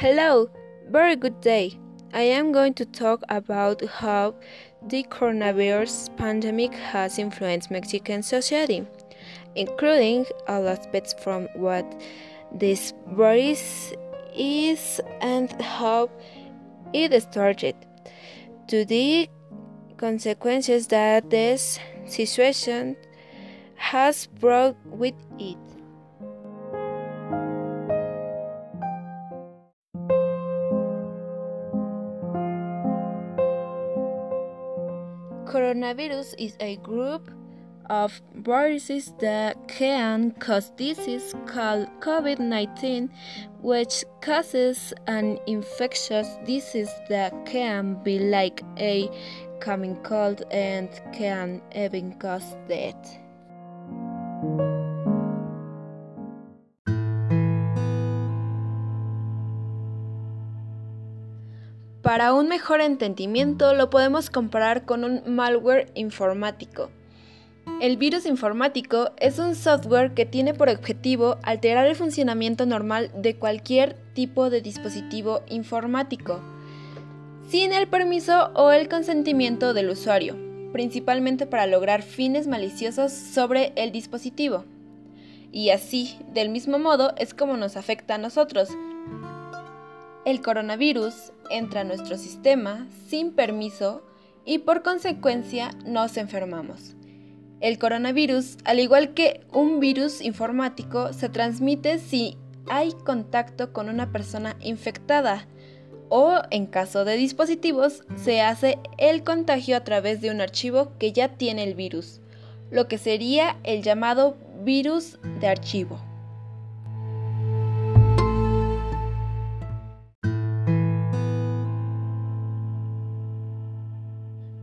Hello, very good day. I am going to talk about how the coronavirus pandemic has influenced Mexican society, including all aspects from what this virus is and how it started, to the consequences that this situation has brought with it. Coronavirus is a group of viruses that can cause disease called COVID 19, which causes an infectious disease that can be like a common cold and can even cause death. Para un mejor entendimiento lo podemos comparar con un malware informático. El virus informático es un software que tiene por objetivo alterar el funcionamiento normal de cualquier tipo de dispositivo informático, sin el permiso o el consentimiento del usuario, principalmente para lograr fines maliciosos sobre el dispositivo. Y así, del mismo modo, es como nos afecta a nosotros, el coronavirus entra a nuestro sistema sin permiso y por consecuencia nos enfermamos. El coronavirus, al igual que un virus informático, se transmite si hay contacto con una persona infectada o, en caso de dispositivos, se hace el contagio a través de un archivo que ya tiene el virus, lo que sería el llamado virus de archivo.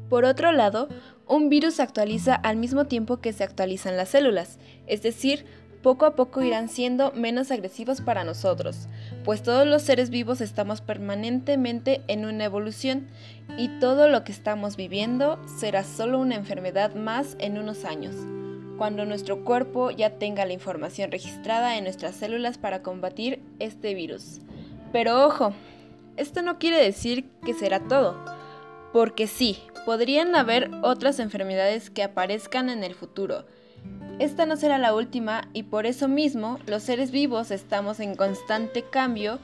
Por otro lado, un virus se actualiza al mismo tiempo que se actualizan las células, es decir, poco a poco irán siendo menos agresivos para nosotros, pues todos los seres vivos estamos permanentemente en una evolución y todo lo que estamos viviendo será solo una enfermedad más en unos años, cuando nuestro cuerpo ya tenga la información registrada en nuestras células para combatir este virus. Pero ojo, esto no quiere decir que será todo porque sí, podrían haber otras enfermedades que aparezcan en el futuro. Esta no será la última y por eso mismo los seres vivos estamos en constante cambio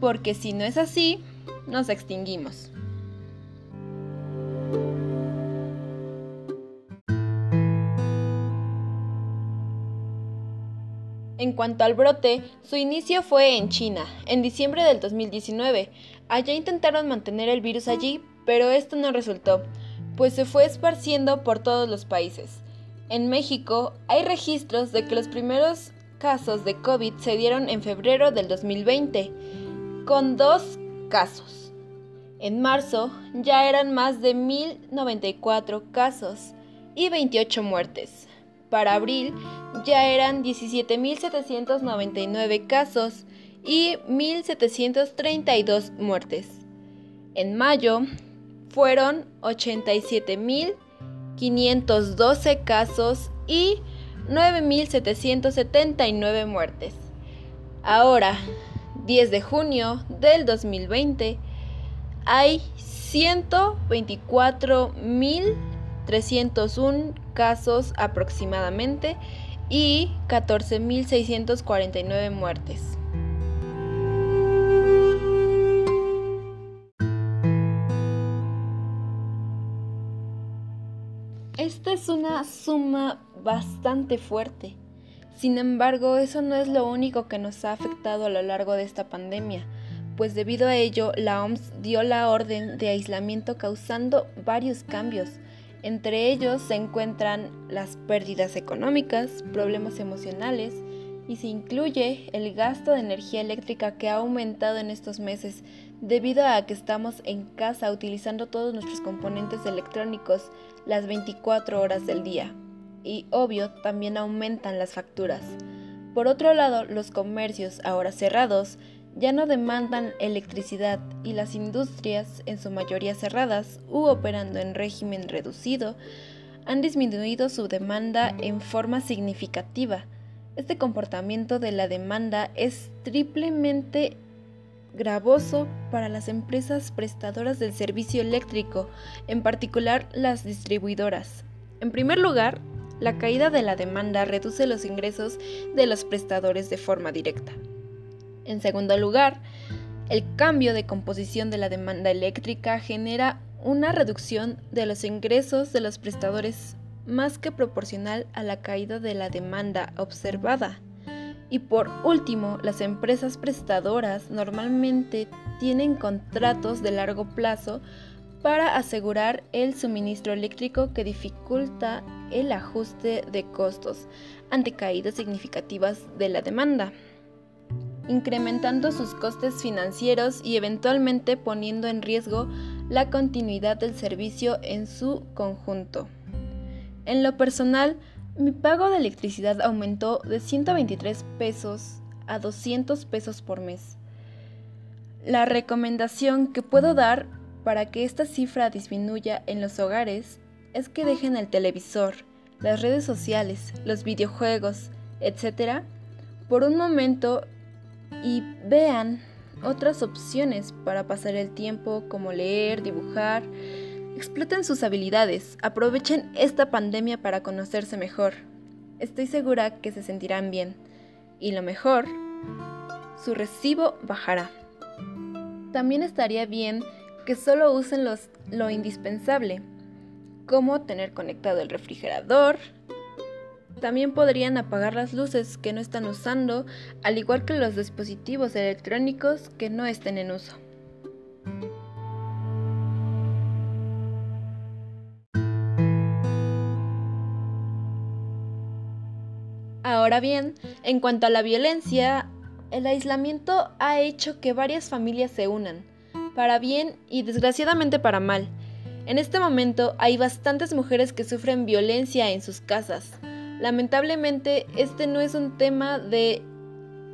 porque si no es así, nos extinguimos. En cuanto al brote, su inicio fue en China, en diciembre del 2019. Allá intentaron mantener el virus allí, pero esto no resultó, pues se fue esparciendo por todos los países. En México hay registros de que los primeros casos de COVID se dieron en febrero del 2020, con dos casos. En marzo ya eran más de 1.094 casos y 28 muertes. Para abril ya eran 17.799 casos y 1.732 muertes. En mayo fueron 87.512 casos y 9.779 muertes. Ahora, 10 de junio del 2020, hay 124.301 casos aproximadamente y 14.649 muertes. Esta es una suma bastante fuerte. Sin embargo, eso no es lo único que nos ha afectado a lo largo de esta pandemia, pues debido a ello la OMS dio la orden de aislamiento causando varios cambios. Entre ellos se encuentran las pérdidas económicas, problemas emocionales y se incluye el gasto de energía eléctrica que ha aumentado en estos meses debido a que estamos en casa utilizando todos nuestros componentes electrónicos las 24 horas del día. Y obvio, también aumentan las facturas. Por otro lado, los comercios, ahora cerrados, ya no demandan electricidad y las industrias, en su mayoría cerradas u operando en régimen reducido, han disminuido su demanda en forma significativa. Este comportamiento de la demanda es triplemente gravoso para las empresas prestadoras del servicio eléctrico, en particular las distribuidoras. En primer lugar, la caída de la demanda reduce los ingresos de los prestadores de forma directa. En segundo lugar, el cambio de composición de la demanda eléctrica genera una reducción de los ingresos de los prestadores más que proporcional a la caída de la demanda observada. Y por último, las empresas prestadoras normalmente tienen contratos de largo plazo para asegurar el suministro eléctrico que dificulta el ajuste de costos ante caídas significativas de la demanda, incrementando sus costes financieros y eventualmente poniendo en riesgo la continuidad del servicio en su conjunto. En lo personal, mi pago de electricidad aumentó de 123 pesos a 200 pesos por mes. La recomendación que puedo dar para que esta cifra disminuya en los hogares es que dejen el televisor, las redes sociales, los videojuegos, etc., por un momento y vean otras opciones para pasar el tiempo como leer, dibujar, Exploten sus habilidades, aprovechen esta pandemia para conocerse mejor. Estoy segura que se sentirán bien. Y lo mejor, su recibo bajará. También estaría bien que solo usen los, lo indispensable, como tener conectado el refrigerador. También podrían apagar las luces que no están usando, al igual que los dispositivos electrónicos que no estén en uso. Ahora bien, en cuanto a la violencia, el aislamiento ha hecho que varias familias se unan, para bien y desgraciadamente para mal. En este momento hay bastantes mujeres que sufren violencia en sus casas. Lamentablemente, este no es un tema de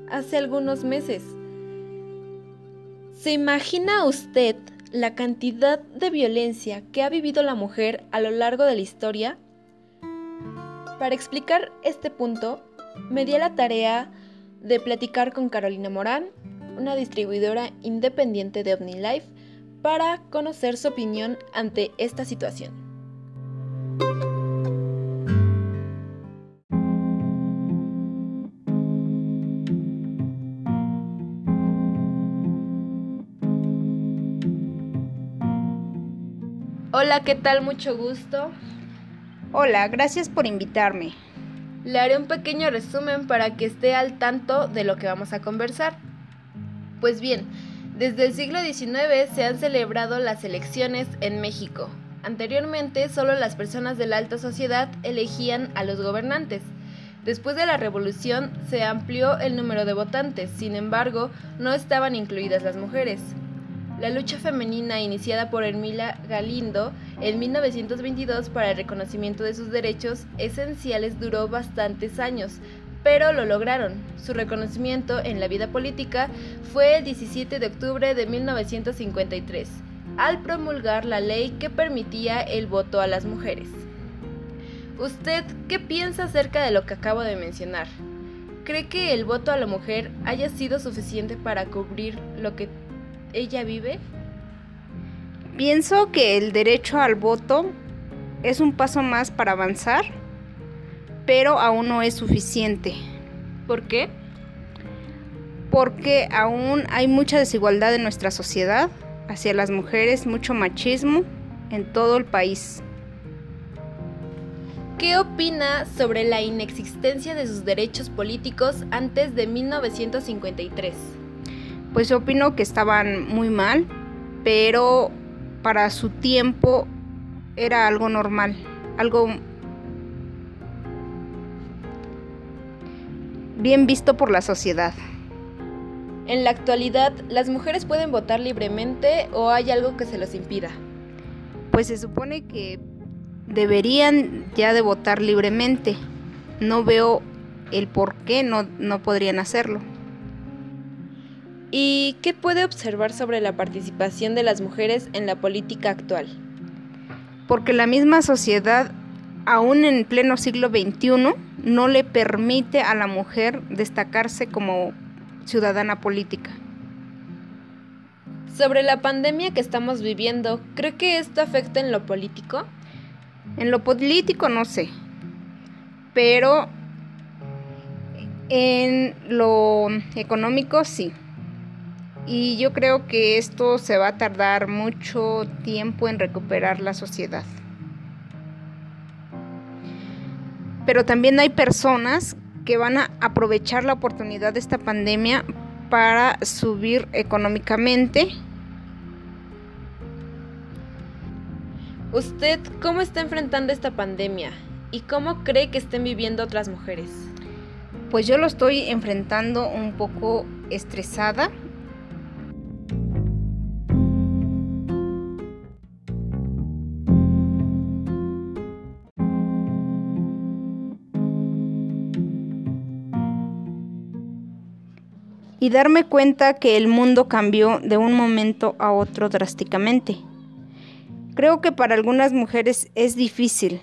hace algunos meses. ¿Se imagina usted la cantidad de violencia que ha vivido la mujer a lo largo de la historia? Para explicar este punto, me di a la tarea de platicar con Carolina Morán, una distribuidora independiente de OmniLife, para conocer su opinión ante esta situación. Hola, ¿qué tal? Mucho gusto. Hola, gracias por invitarme. Le haré un pequeño resumen para que esté al tanto de lo que vamos a conversar. Pues bien, desde el siglo XIX se han celebrado las elecciones en México. Anteriormente solo las personas de la alta sociedad elegían a los gobernantes. Después de la revolución se amplió el número de votantes, sin embargo, no estaban incluidas las mujeres. La lucha femenina iniciada por Hermila Galindo en 1922 para el reconocimiento de sus derechos esenciales duró bastantes años, pero lo lograron. Su reconocimiento en la vida política fue el 17 de octubre de 1953, al promulgar la ley que permitía el voto a las mujeres. ¿Usted qué piensa acerca de lo que acabo de mencionar? ¿Cree que el voto a la mujer haya sido suficiente para cubrir lo que ella vive? Pienso que el derecho al voto es un paso más para avanzar, pero aún no es suficiente. ¿Por qué? Porque aún hay mucha desigualdad en nuestra sociedad hacia las mujeres, mucho machismo en todo el país. ¿Qué opina sobre la inexistencia de sus derechos políticos antes de 1953? Pues opino que estaban muy mal, pero para su tiempo era algo normal, algo bien visto por la sociedad. En la actualidad, ¿las mujeres pueden votar libremente o hay algo que se los impida? Pues se supone que deberían ya de votar libremente. No veo el por qué no, no podrían hacerlo. ¿Y qué puede observar sobre la participación de las mujeres en la política actual? Porque la misma sociedad, aún en pleno siglo XXI, no le permite a la mujer destacarse como ciudadana política. Sobre la pandemia que estamos viviendo, ¿cree que esto afecta en lo político? En lo político no sé, pero en lo económico sí. Y yo creo que esto se va a tardar mucho tiempo en recuperar la sociedad. Pero también hay personas que van a aprovechar la oportunidad de esta pandemia para subir económicamente. ¿Usted cómo está enfrentando esta pandemia y cómo cree que estén viviendo otras mujeres? Pues yo lo estoy enfrentando un poco estresada. Y darme cuenta que el mundo cambió de un momento a otro drásticamente. Creo que para algunas mujeres es difícil,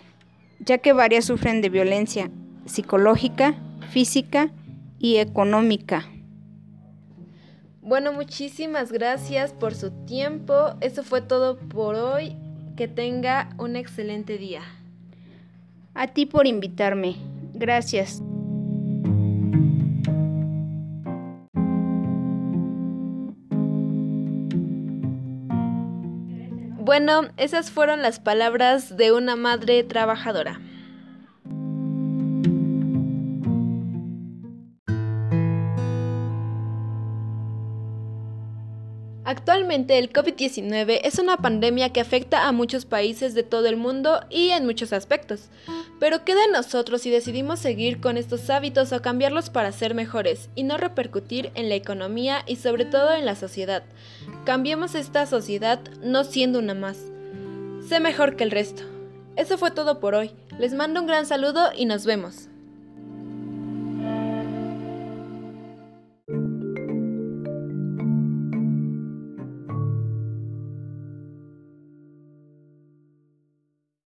ya que varias sufren de violencia psicológica, física y económica. Bueno, muchísimas gracias por su tiempo. Eso fue todo por hoy. Que tenga un excelente día. A ti por invitarme. Gracias. Bueno, esas fueron las palabras de una madre trabajadora. Actualmente el COVID-19 es una pandemia que afecta a muchos países de todo el mundo y en muchos aspectos. Pero queda en nosotros si decidimos seguir con estos hábitos o cambiarlos para ser mejores y no repercutir en la economía y sobre todo en la sociedad. Cambiemos esta sociedad no siendo una más. Sé mejor que el resto. Eso fue todo por hoy. Les mando un gran saludo y nos vemos.